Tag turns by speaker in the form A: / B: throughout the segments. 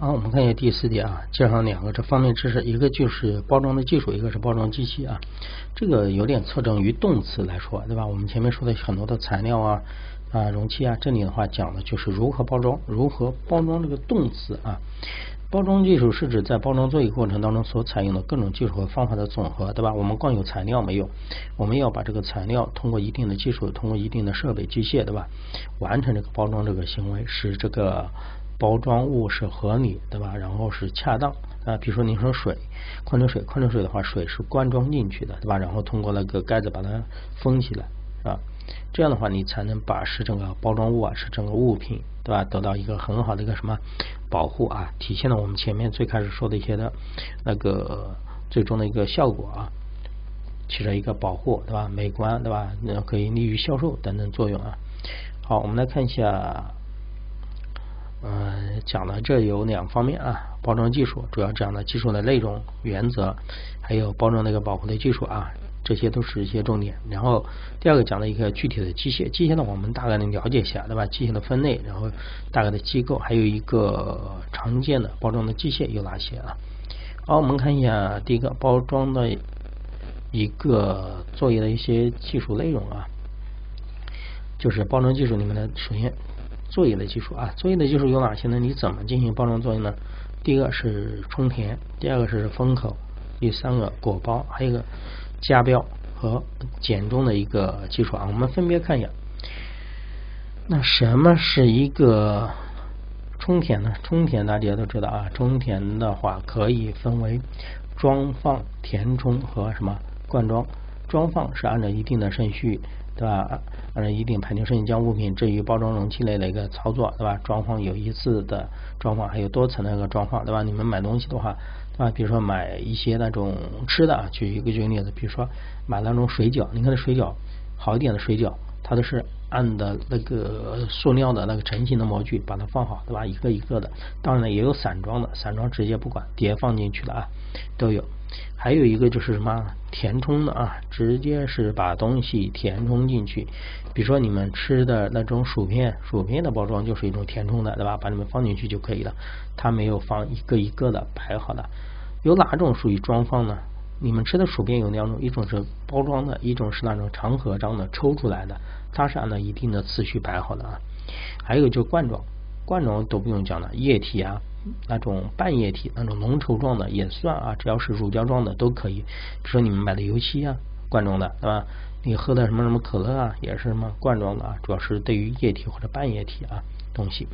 A: 好，我们看一下第四点啊，介绍两个这方面知识，一个就是包装的技术，一个是包装机器啊。这个有点侧重于动词来说，对吧？我们前面说的很多的材料啊啊容器啊，这里的话讲的就是如何包装，如何包装这个动词啊。包装技术是指在包装作业过程当中所采用的各种技术和方法的总和，对吧？我们光有材料没有，我们要把这个材料通过一定的技术，通过一定的设备机械，对吧？完成这个包装这个行为，使这个包装物是合理，对吧？然后是恰当啊。比如说，你说水，矿泉水，矿泉水的话，水是灌装进去的，对吧？然后通过那个盖子把它封起来，啊。这样的话，你才能把使整个包装物啊，使整个物品，对吧？得到一个很好的一个什么保护啊？体现了我们前面最开始说的一些的那个最终的一个效果啊，起着一个保护，对吧？美观，对吧？那可以利于销售等等作用啊。好，我们来看一下，嗯，讲的这有两方面啊，包装技术主要讲的技术的内容原则，还有包装那个保护的技术啊。这些都是一些重点，然后第二个讲了一个具体的机械，机械呢我们大概能了解一下，对吧？机械的分类，然后大概的机构，还有一个常见的包装的机械有哪些啊？好，我们看一下第一个包装的一个作业的一些技术内容啊，就是包装技术里面的首先作业的技术啊，作业的技术有哪些呢？你怎么进行包装作业呢？第一个是充填，第二个是封口，第三个裹包，还有一个。加标和减中的一个技术啊，我们分别看一下。那什么是一个充填呢？充填大家都知道啊，充填的话可以分为装放、填充和什么灌装。装放是按照一定的顺序，对吧？按照一定排列顺序将物品置于包装容器内的一个操作，对吧？装放有一次的装放，还有多层的一个装放，对吧？你们买东西的话。对吧，比如说买一些那种吃的，举一个举个例子，比如说买那种水饺，你看那水饺好一点的水饺，它都是按的那个塑料的那个成型的模具把它放好，对吧？一个一个的。当然了，也有散装的，散装直接不管叠放进去的啊，都有。还有一个就是什么填充的啊，直接是把东西填充进去。比如说你们吃的那种薯片，薯片的包装就是一种填充的，对吧？把你们放进去就可以了，它没有放一个一个的排好的。有哪种属于装放呢？你们吃的薯片有两种，一种是包装的，一种是那种长盒装的抽出来的，它是按照一定的次序摆好的啊。还有就是罐装，罐装都不用讲了，液体啊，那种半液体、那种浓稠状的也算啊，只要是乳胶状的都可以。比如说你们买的油漆啊，罐装的，对吧？你喝的什么什么可乐啊，也是什么罐装的啊，主要是对于液体或者半液体啊东西。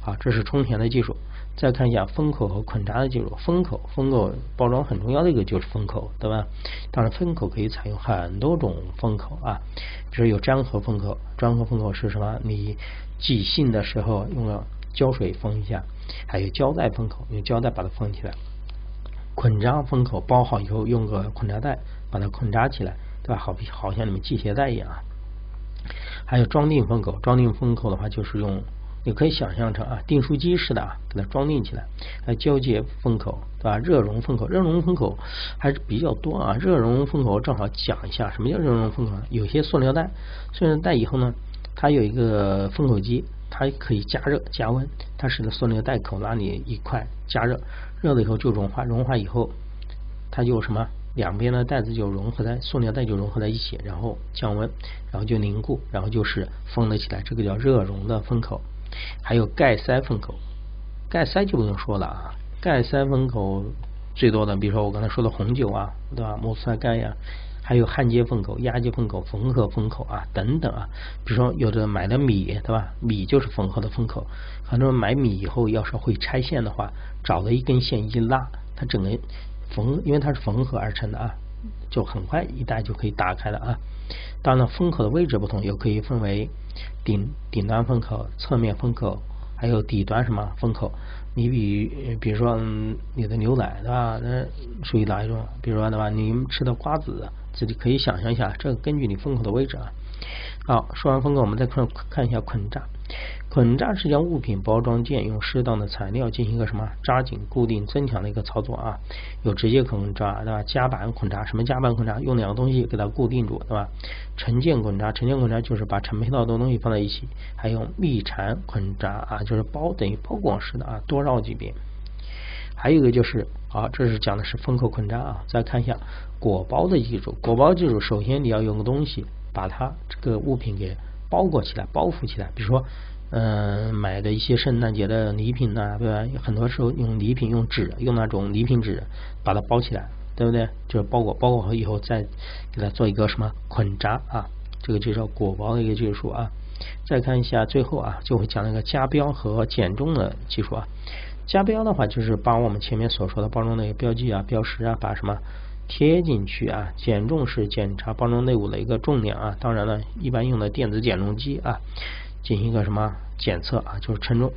A: 好，这是充填的技术。再看一下封口和捆扎的技术。封口，封口包装很重要的一个就是封口，对吧？当然，封口可以采用很多种封口啊，比如有粘合封口。粘合封口是什么？你寄信的时候用了胶水封一下，还有胶带封口，用胶带把它封起来。捆扎封口包好以后，用个捆扎带把它捆扎起来，对吧？好比好像你们系鞋带一样啊。还有装订封口，装订封口的话就是用。你可以想象成啊，订书机似的啊，给它装订起来。来交接封口，对吧？热熔封口，热熔封口还是比较多啊。热熔封口正好讲一下，什么叫热熔封口？有些塑料袋，塑料袋以后呢，它有一个封口机，它可以加热加温，它使得塑料袋口那里一块加热，热了以后就融化，融化以后它就什么？两边的袋子就融合在塑料袋就融合在一起，然后降温，然后就凝固，然后就是封了起来，这个叫热熔的封口。还有盖塞封口，盖塞就不用说了啊，盖塞封口最多的，比如说我刚才说的红酒啊，对吧？莫斯塞盖呀，还有焊接封口、压接封口、缝合封口啊等等啊。比如说有的买的米，对吧？米就是缝合的封口。很多人买米以后，要是会拆线的话，找了一根线一拉，它整个缝，因为它是缝合而成的啊，就很快一带就可以打开了啊。当然，风口的位置不同，又可以分为顶顶端风口、侧面风口，还有底端什么风口。你比比如说嗯你的牛奶对吧？那属于哪一种？比如说对吧？你吃的瓜子，自己可以想象一下，这根据你风口的位置啊。好，说完风口，我们再看看一下捆扎。捆扎是将物品包装件用适当的材料进行一个什么扎紧、固定、增强的一个操作啊。有直接捆扎，对吧？夹板捆扎，什么夹板捆扎？用两个东西给它固定住，对吧？成件捆扎，成件捆扎就是把成配套的东西放在一起。还有密缠捆扎啊，就是包等于包裹式的啊，多绕几遍。还有一个就是啊，这是讲的是封口捆扎啊。再看一下裹包的技术，裹包技术首先你要用个东西把它这个物品给包裹起来、包覆起来。比如说，嗯，买的一些圣诞节的礼品呐，对吧？很多时候用礼品用纸，用那种礼品纸把它包起来，对不对？就是包裹，包裹好以后再给它做一个什么捆扎啊？这个就叫裹包的一个技术啊。再看一下最后啊，就会讲那个加标和减重的技术啊。加标的话，就是把我们前面所说的包装的一个标记啊、标识啊，把什么贴进去啊。减重是检查包装内部的一个重量啊，当然了，一般用的电子减重机啊，进行一个什么检测啊，就是称重。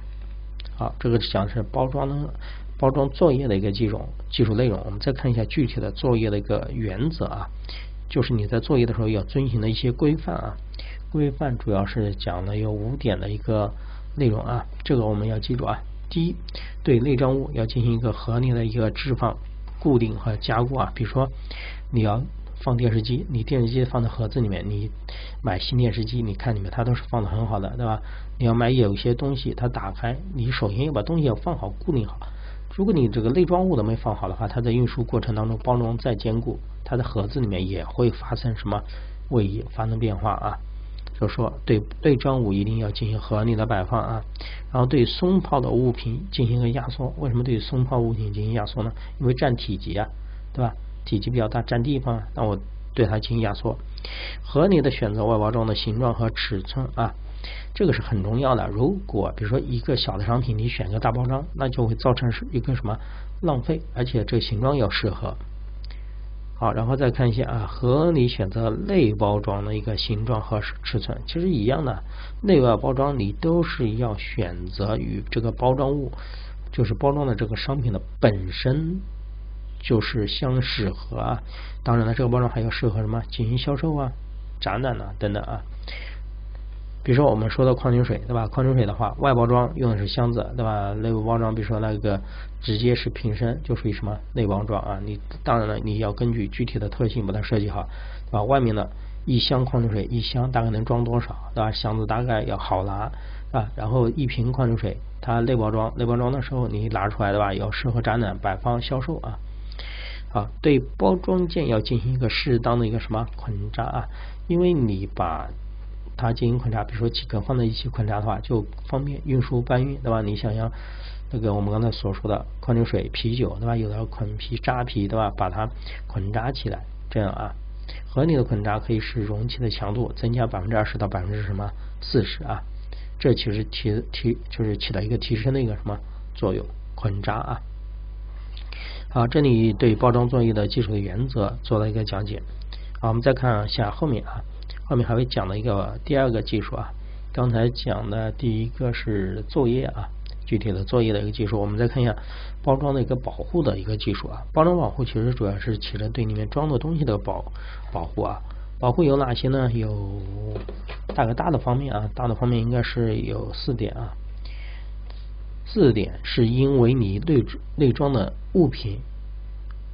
A: 好，这个讲的是包装的包装作业的一个技术技术内容。我们再看一下具体的作业的一个原则啊，就是你在作业的时候要遵循的一些规范啊。规范主要是讲的有五点的一个内容啊，这个我们要记住啊。第一，对内装物要进行一个合理的一个置放、固定和加固啊。比如说，你要放电视机，你电视机放在盒子里面，你买新电视机，你看里面它都是放的很好的，对吧？你要买有些东西，它打开，你首先要把东西要放好、固定好。如果你这个内装物都没放好的话，它在运输过程当中包装再坚固，它的盒子里面也会发生什么位移、发生变化啊。就说对内装物一定要进行合理的摆放啊，然后对松泡的物品进行一个压缩。为什么对松泡物品进行压缩呢？因为占体积啊，对吧？体积比较大，占地方，那我对它进行压缩。合理的选择外包装的形状和尺寸啊，这个是很重要的。如果比如说一个小的商品，你选个大包装，那就会造成是一个什么浪费，而且这个形状要适合。好，然后再看一下啊，合理选择内包装的一个形状和尺寸，其实一样的，内外包装你都是要选择与这个包装物，就是包装的这个商品的本身就是相适合啊。当然了，这个包装还要适合什么进行销售啊、展览啊等等啊。比如说我们说的矿泉水，对吧？矿泉水的话，外包装用的是箱子，对吧？内部包装，比如说那个直接是瓶身，就属于什么内包装啊？你当然了，你要根据具体的特性把它设计好，对吧？外面的一箱矿泉水，一箱大概能装多少，对吧？箱子大概要好拿啊。然后一瓶矿泉水，它内包装，内包装的时候你拿出来，对吧？要适合展览、摆放、销售啊。啊，对包装件要进行一个适当的一个什么捆扎啊？因为你把它进行捆扎，比如说几个放在一起捆扎的话，就方便运输搬运，对吧？你想想那个我们刚才所说的矿泉水、啤酒，对吧？有的捆皮、扎皮，对吧？把它捆扎起来，这样啊，合理的捆扎可以使容器的强度增加百分之二十到百分之什么四十啊？这其实提提就是起到一个提升的一个什么作用？捆扎啊。好，这里对包装作业的技术的原则做了一个讲解。好，我们再看一下后面啊。后面还会讲的一个第二个技术啊，刚才讲的第一个是作业啊，具体的作业的一个技术，我们再看一下包装的一个保护的一个技术啊。包装保护其实主要是起着对里面装的东西的保保护啊。保护有哪些呢？有大概大的方面啊，大的方面应该是有四点啊。四点是因为你内内装的物品。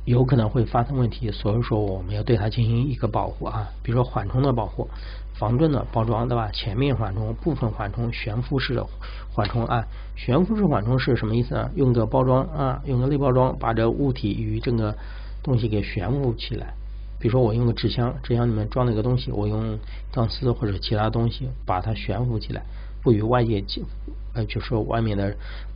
A: 有可能会发生问题，所以说我们要对它进行一个保护啊，比如说缓冲的保护、防震的包装，对吧？前面缓冲、部分缓冲、悬浮式的缓冲啊。悬浮式缓冲是什么意思呢？用个包装啊，用个内包装把这物体与这个东西给悬浮起来。比如说我用个纸箱，纸箱里面装了一个东西，我用钢丝或者其他东西把它悬浮起来，不与外界呃，就是外面的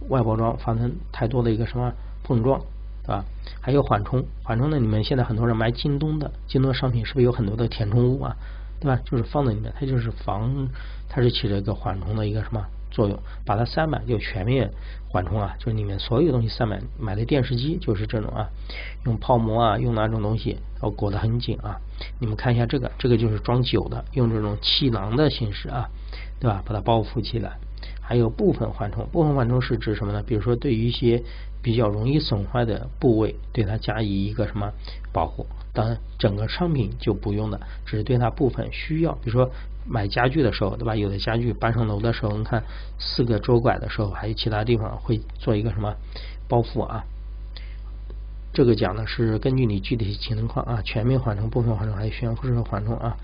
A: 外包装发生太多的一个什么碰撞。对吧？还有缓冲，缓冲呢？你们现在很多人买京东的，京东商品是不是有很多的填充物啊？对吧？就是放在里面，它就是防，它是起着一个缓冲的一个什么作用？把它塞满就全面缓冲啊！就是里面所有东西塞满。买的电视机就是这种啊，用泡沫啊，用哪种东西，要裹得很紧啊。你们看一下这个，这个就是装酒的，用这种气囊的形式啊，对吧？把它包覆起来。还有部分缓冲，部分缓冲是指什么呢？比如说对于一些比较容易损坏的部位，对它加以一个什么保护？当然，整个商品就不用的，只是对它部分需要。比如说买家具的时候，对吧？有的家具搬上楼的时候，你看四个桌拐的时候，还有其他地方会做一个什么包覆啊？这个讲的是根据你具体情况啊，全面缓冲、部分缓冲还有悬浮式缓冲啊，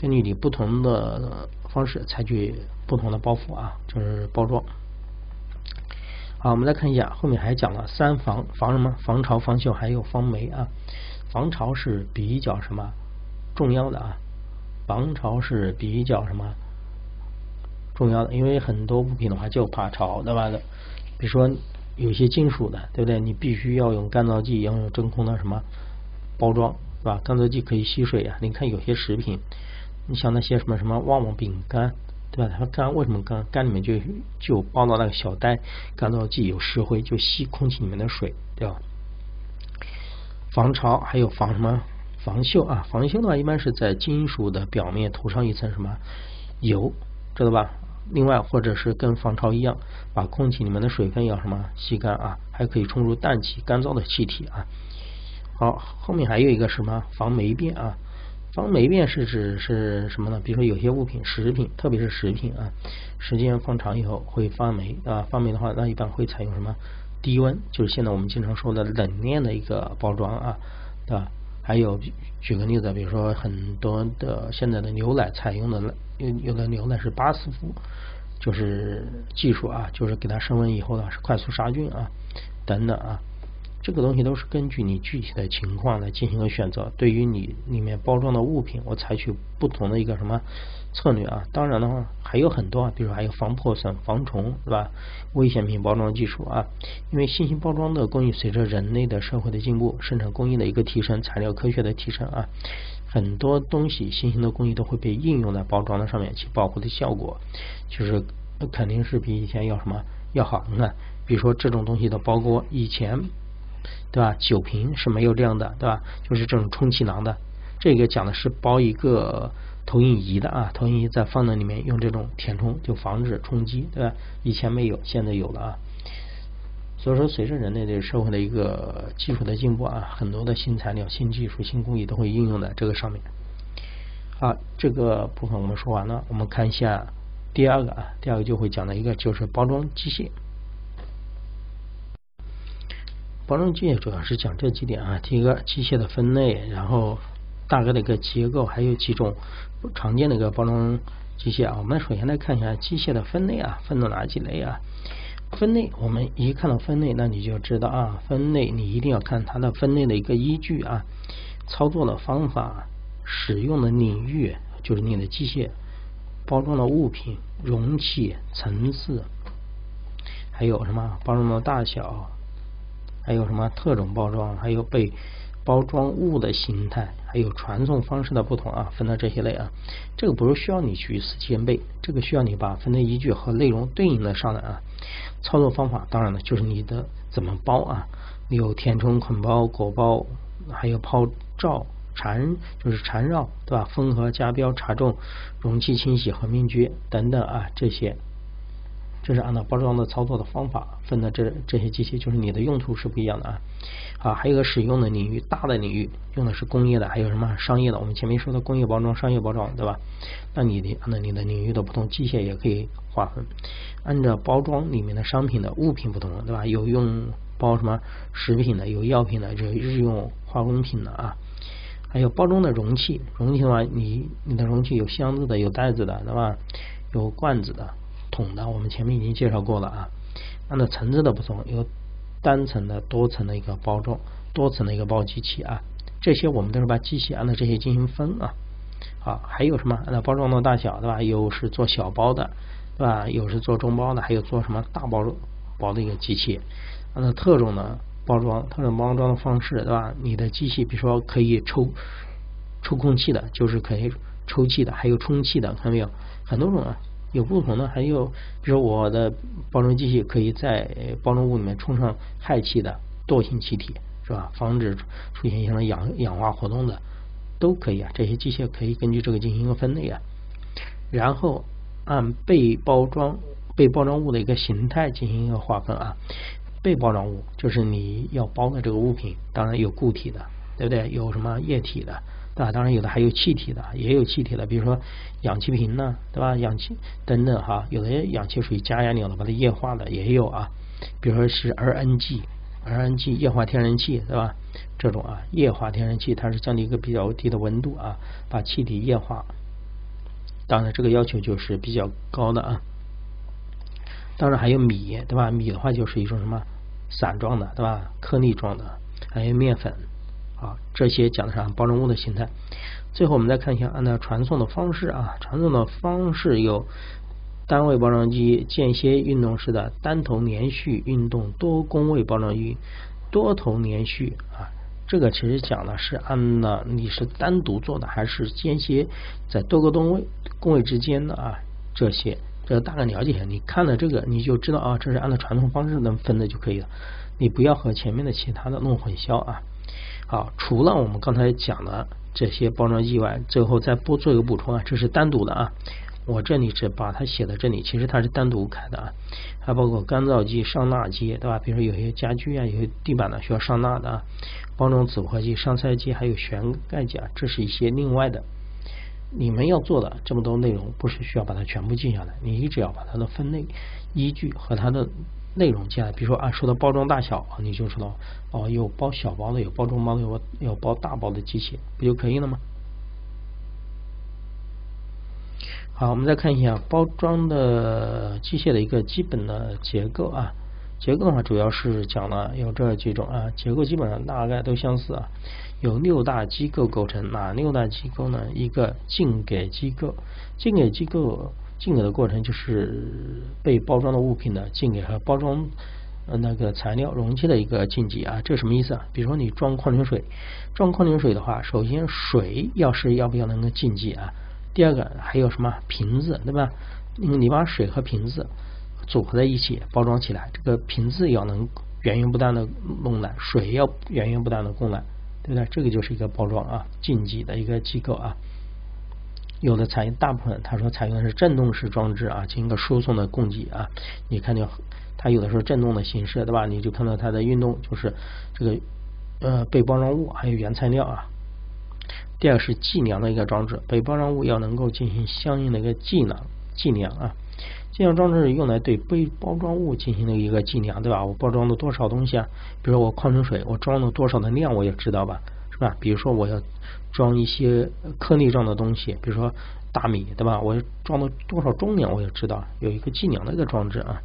A: 根据你不同的方式采取不同的包覆啊，就是包装。好，我们来看一下后面还讲了三防，防什么？防潮、防锈，还有防霉啊。防潮是比较什么重要的啊？防潮是比较什么重要的？因为很多物品的话就怕潮，对吧？比如说有些金属的，对不对？你必须要用干燥剂，要用真空的什么包装，是吧？干燥剂可以吸水啊。你看有些食品，你像那些什么什么旺旺饼干。对吧？它干为什么干？干里面就就包到那个小袋，干燥剂有石灰，就吸空气里面的水，对吧？防潮还有防什么？防锈啊！防锈的话，一般是在金属的表面涂上一层什么油，知道吧？另外，或者是跟防潮一样，把空气里面的水分要什么吸干啊？还可以冲入氮气，干燥的气体啊。好，后面还有一个什么？防霉变啊？防霉变是指是什么呢？比如说有些物品，食品，特别是食品啊，时间放长以后会发霉啊。发霉的话，那一般会采用什么低温？就是现在我们经常说的冷链的一个包装啊，对吧？还有举个例子，比如说很多的现在的牛奶采用的有有的牛奶是巴斯夫，就是技术啊，就是给它升温以后呢是快速杀菌啊，等等啊。这个东西都是根据你具体的情况来进行个选择。对于你里面包装的物品，我采取不同的一个什么策略啊？当然的话还有很多啊，比如还有防破损、防虫，是吧？危险品包装技术啊，因为新型包装的工艺随着人类的社会的进步、生产工艺的一个提升、材料科学的提升啊，很多东西新型的工艺都会被应用在包装的上面，其保护的效果就是肯定是比以前要什么要好。你看，比如说这种东西的包裹，以前。对吧？酒瓶是没有这样的，对吧？就是这种充气囊的。这个讲的是包一个投影仪的啊，投影仪在放在里面用这种填充，就防止冲击，对吧？以前没有，现在有了啊。所以说，随着人类的社会的一个技术的进步啊，很多的新材料、新技术、新工艺都会应用在这个上面。好，这个部分我们说完了，我们看一下第二个啊，第二个就会讲的一个就是包装机械。包装机械主要是讲这几点啊，第一个机械的分类，然后大概的一个结构，还有几种常见的一个包装机械啊。我们首先来看一下机械的分类啊，分了哪几类啊？分类，我们一看到分类，那你就知道啊，分类你一定要看它的分类的一个依据啊，操作的方法，使用的领域，就是你的机械包装的物品、容器、层次，还有什么包装的大小。还有什么特种包装，还有被包装物的形态，还有传送方式的不同啊，分到这些类啊。这个不是需要你去死记硬背，这个需要你把分类依据和内容对应的上来啊。操作方法当然了，就是你的怎么包啊，有填充、捆包、裹包，还有泡罩、缠，就是缠绕，对吧？封合、加标、查重、容器清洗和命具等等啊，这些。这是按照包装的操作的方法分的，这这些机器就是你的用途是不一样的啊。啊，还有个使用的领域，大的领域用的是工业的，还有什么商业的？我们前面说的工业包装、商业包装，对吧？那你的按照你的领域的不同，机械也可以划分，按照包装里面的商品的物品不同，对吧？有用包什么食品的，有药品的，这日用化工品的啊。还有包装的容器，容器的话，你你的容器有箱子的，有袋子的，对吧？有罐子的。桶的，我们前面已经介绍过了啊。按照层次的不同，有单层的、多层的一个包装，多层的一个包机器啊。这些我们都是把机器按照这些进行分啊。好，还有什么？按照包装的大小，对吧？有是做小包的，对吧？有是做中包的，还有做什么大包包的一个机器。按照特种的包装，特种包装的方式，对吧？你的机器，比如说可以抽抽空气的，就是可以抽气的，还有充气的，看到没有？很多种啊。有不同的，还有比如我的包装机器可以在包装物里面充上氦气的惰性气体，是吧？防止出现一些氧氧化活动的都可以啊。这些机械可以根据这个进行一个分类啊，然后按被包装被包装物的一个形态进行一个划分啊。被包装物就是你要包的这个物品，当然有固体的，对不对？有什么液体的？对吧？当然有的还有气体的，也有气体的，比如说氧气瓶呢，对吧？氧气等等哈，有的氧气属于加压料的，把它液化的也有啊。比如说是 RNG，RNG 液化天然气，对吧？这种啊，液化天然气它是降低一个比较低的温度啊，把气体液化。当然这个要求就是比较高的啊。当然还有米，对吧？米的话就是一种什么散状的，对吧？颗粒状的，还有面粉，啊，这些讲的是包装物的形态。最后我们再看一下按照传送的方式啊，传送的方式有单位包装机、间歇运动式的单头连续运动多工位包装机、多头连续啊。这个其实讲的是按呢你是单独做的还是间歇在多个工位工位之间的啊这些，这大概了解一下。你看了这个你就知道啊，这是按照传送方式能分的就可以了。你不要和前面的其他的弄混淆啊。好，除了我们刚才讲的这些包装机外，最后再不做一个补充啊，这是单独的啊。我这里只把它写在这里，其实它是单独开的啊。还包括干燥机、上蜡机，对吧？比如说有些家具啊，有些地板呢需要上蜡的啊。包装纸合剂、上色机，还有旋盖机啊，这是一些另外的。你们要做的这么多内容，不是需要把它全部记下来，你只要把它的分类依据和它的内容进来。比如说啊，说到包装大小，你就知道哦，有包小包的，有包中包的，有有包大包的机器，不就可以了吗？好，我们再看一下包装的机械的一个基本的结构啊。结构的话，主要是讲了有这几种啊，结构基本上大概都相似啊。有六大机构构成，哪六大机构呢？一个进给机构，进给机构进给的过程就是被包装的物品的进给和包装呃那个材料容器的一个进级啊。这什么意思啊？比如说你装矿泉水，装矿泉水的话，首先水要是要不要能够进级啊？第二个还有什么瓶子对吧？你把水和瓶子。组合在一起包装起来，这个瓶子要能源源不断的弄来，水要源源不断的供来，对不对？这个就是一个包装啊，进级的一个机构啊。有的采用大部分，他说采用的是振动式装置啊，进行一个输送的供给啊。你看就它有的时候振动的形式，对吧？你就看到它的运动，就是这个呃被包装物还有原材料啊。第二是计量的一个装置，被包装物要能够进行相应的一个计量计量啊。计量装置用来对被包装物进行的一个计量，对吧？我包装了多少东西啊？比如说我矿泉水，我装了多少的量，我也知道吧，啊？比如说我要装一些颗粒状的东西，比如说大米，对吧？我要装了多少重量，我也知道，有一个计量的一个装置啊。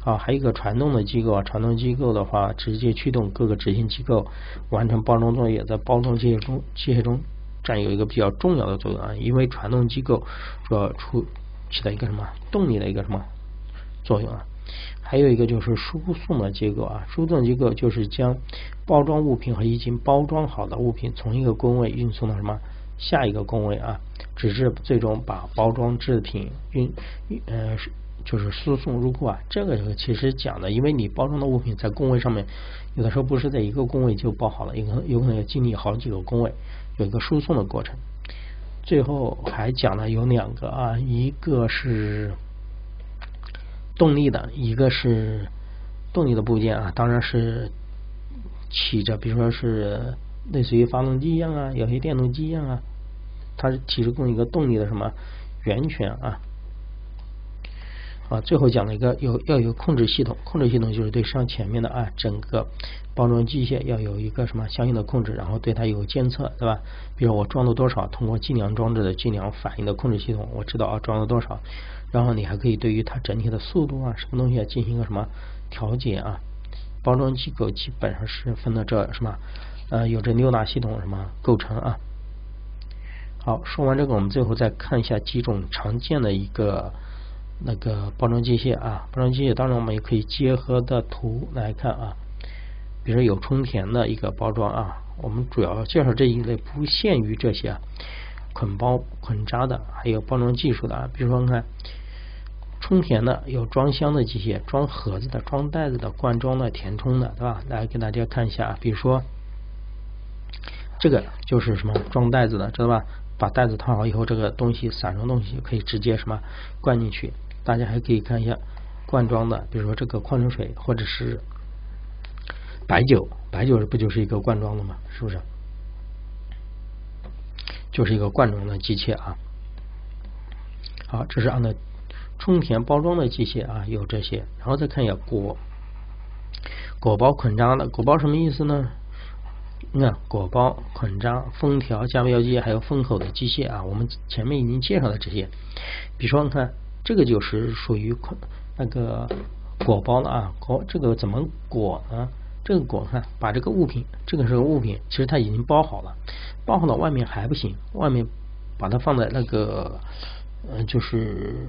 A: 好，还有一个传动的机构，传动机构的话，直接驱动各个执行机构完成包装作业，在包装机械中机械中占有一个比较重要的作用啊，因为传动机构主要出。起到一个什么动力的一个什么作用啊？还有一个就是输送的结构啊，输送结构就是将包装物品和已经包装好的物品从一个工位运送到什么下一个工位啊，直至最终把包装制品运呃就是输送入库啊。这个其实讲的，因为你包装的物品在工位上面，有的时候不是在一个工位就包好了，有可能有可能要经历好几个工位，有一个输送的过程。最后还讲了有两个啊，一个是动力的，一个是动力的部件啊，当然是起着，比如说是类似于发动机一样啊，有些电动机一样啊，它是提供一个动力的什么源泉啊。啊，最后讲了一个有要有控制系统，控制系统就是对上前面的啊整个包装机械要有一个什么相应的控制，然后对它有监测，对吧？比如我装了多少，通过计量装置的计量反应的控制系统，我知道啊装了多少，然后你还可以对于它整体的速度啊什么东西进行一个什么调节啊。包装机构基本上是分的这什么呃有这六大系统什么构成啊。好，说完这个，我们最后再看一下几种常见的一个。那个包装机械啊，包装机械，当然我们也可以结合的图来看啊。比如有充填的一个包装啊，我们主要介绍这一类，不限于这些捆包捆扎的，还有包装技术的啊。比如说你看充填的，有装箱的机械，装盒子的，装袋子的，灌装的，填充的，对吧？来给大家看一下，啊比如说这个就是什么装袋子的，知道吧？把袋子套好以后，这个东西散装东西可以直接什么灌进去。大家还可以看一下罐装的，比如说这个矿泉水或者是白酒，白酒不就是一个罐装的吗？是不是？就是一个罐装的机械啊。好，这是按照充填包装的机械啊，有这些。然后再看一下果果包捆扎的，果包什么意思呢？你看果包捆扎、封条、加标机，还有封口的机械啊，我们前面已经介绍了这些。比如说，你看。这个就是属于那个裹包了啊，裹这个怎么裹呢？这个裹看，把这个物品，这个是个物品，其实它已经包好了，包好了外面还不行，外面把它放在那个嗯，就是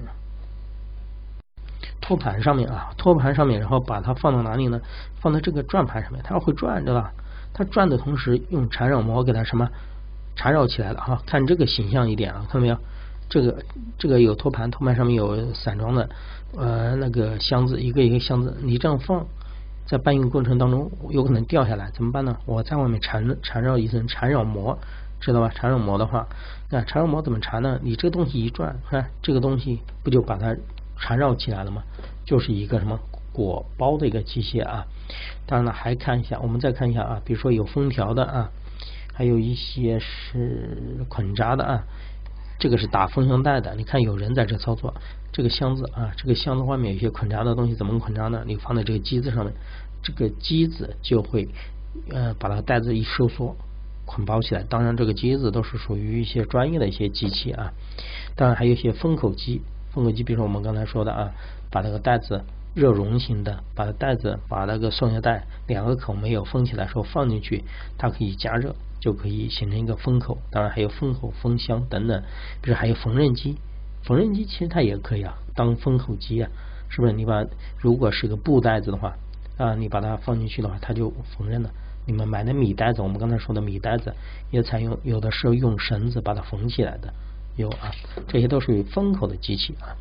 A: 托盘上面啊，托盘上面，然后把它放到哪里呢？放在这个转盘上面，它会转，对吧？它转的同时用缠绕膜给它什么缠绕起来了哈，看这个形象一点啊，看到没有？这个这个有托盘，托盘上面有散装的呃那个箱子，一个一个箱子，你这样放在搬运过程当中有可能掉下来，怎么办呢？我在外面缠缠绕一层缠绕膜，知道吧？缠绕膜的话，那缠绕膜怎么缠呢？你这个东西一转，看这个东西不就把它缠绕起来了吗？就是一个什么裹包的一个机械啊。当然了，还看一下，我们再看一下啊，比如说有封条的啊，还有一些是捆扎的啊。这个是打封箱带的，你看有人在这操作。这个箱子啊，这个箱子外面有些捆扎的东西，怎么捆扎呢？你放在这个机子上面，这个机子就会呃把它袋子一收缩，捆包起来。当然，这个机子都是属于一些专业的一些机器啊。当然，还有一些封口机，封口机，比如说我们刚才说的啊，把那个袋子热熔型的，把袋子把那个塑料袋两个口没有封起来时候放进去，它可以加热。就可以形成一个封口，当然还有封口、封箱等等，比如还有缝纫机，缝纫机其实它也可以啊，当封口机啊，是不是？你把如果是个布袋子的话啊，你把它放进去的话，它就缝纫了。你们买的米袋子，我们刚才说的米袋子也采用，有的时候用绳子把它缝起来的，有啊，这些都属于封口的机器啊。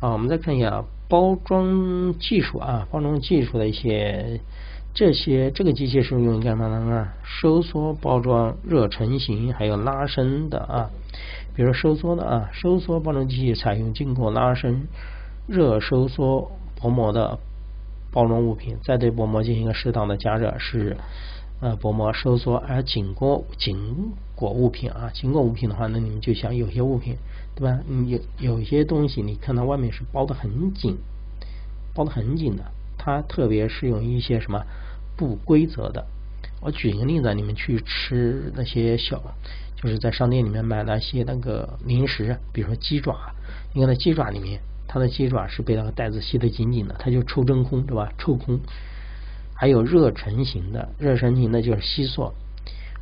A: 啊，我们再看一下包装技术啊，包装技术的一些。这些这个机械是用于干嘛的呢？收缩、包装、热成型，还有拉伸的啊。比如收缩的啊，收缩包装机器采用经过拉伸、热收缩薄膜的包装物品，再对薄膜进行一个适当的加热，使呃薄膜收缩。而紧裹紧裹物品啊，紧裹物品的话，那你们就想有些物品，对吧？你有有些东西，你看到外面是包的很紧，包的很紧的，它特别适用一些什么？不规则的，我举一个例子，你们去吃那些小，就是在商店里面买那些那个零食，比如说鸡爪，你看那鸡爪里面，它的鸡爪是被那个袋子吸得紧紧的，它就抽真空，对吧？抽空。还有热成型的，热成型的就是吸塑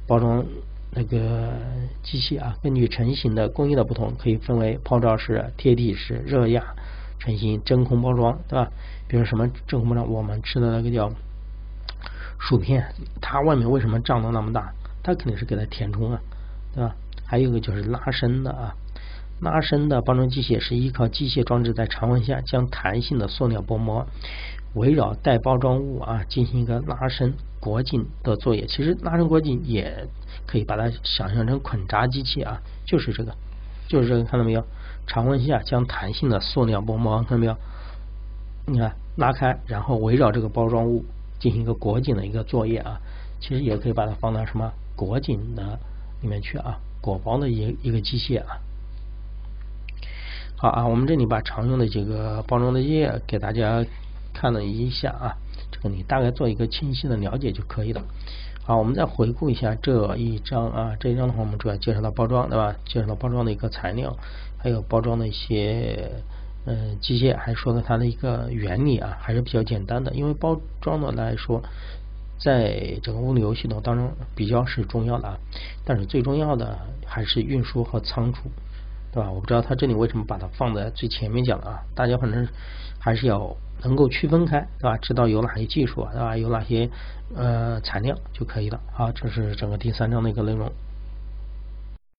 A: 包装那个机器啊，根据成型的工艺的不同，可以分为泡罩式、贴体式、热压成型、真空包装，对吧？比如什么真空包装，我们吃的那个叫。薯片，它外面为什么胀得那么大？它肯定是给它填充啊，对吧？还有一个就是拉伸的啊，拉伸的包装机械是依靠机械装置在常温下将弹性的塑料薄膜围绕带包装物啊进行一个拉伸裹紧的作业。其实拉伸裹紧也可以把它想象成捆扎机器啊，就是这个，就是这个，看到没有？常温下将弹性的塑料薄膜看到没有？你看拉开，然后围绕这个包装物。进行一个裹紧的一个作业啊，其实也可以把它放到什么裹紧的里面去啊，裹包的一一个机械啊。好啊，我们这里把常用的几个包装的页给大家看了一下啊，这个你大概做一个清晰的了解就可以了。好，我们再回顾一下这一章啊，这一章的话，我们主要介绍到包装对吧？介绍到包装的一个材料，还有包装的一些。嗯，机械还说了它的一个原理啊，还是比较简单的。因为包装的来说，在整个物流系统当中比较是重要的啊，但是最重要的还是运输和仓储，对吧？我不知道他这里为什么把它放在最前面讲啊。大家反正还是要能够区分开，对吧？知道有哪些技术啊，对吧？有哪些呃材料就可以了。好，这是整个第三章的一个内容。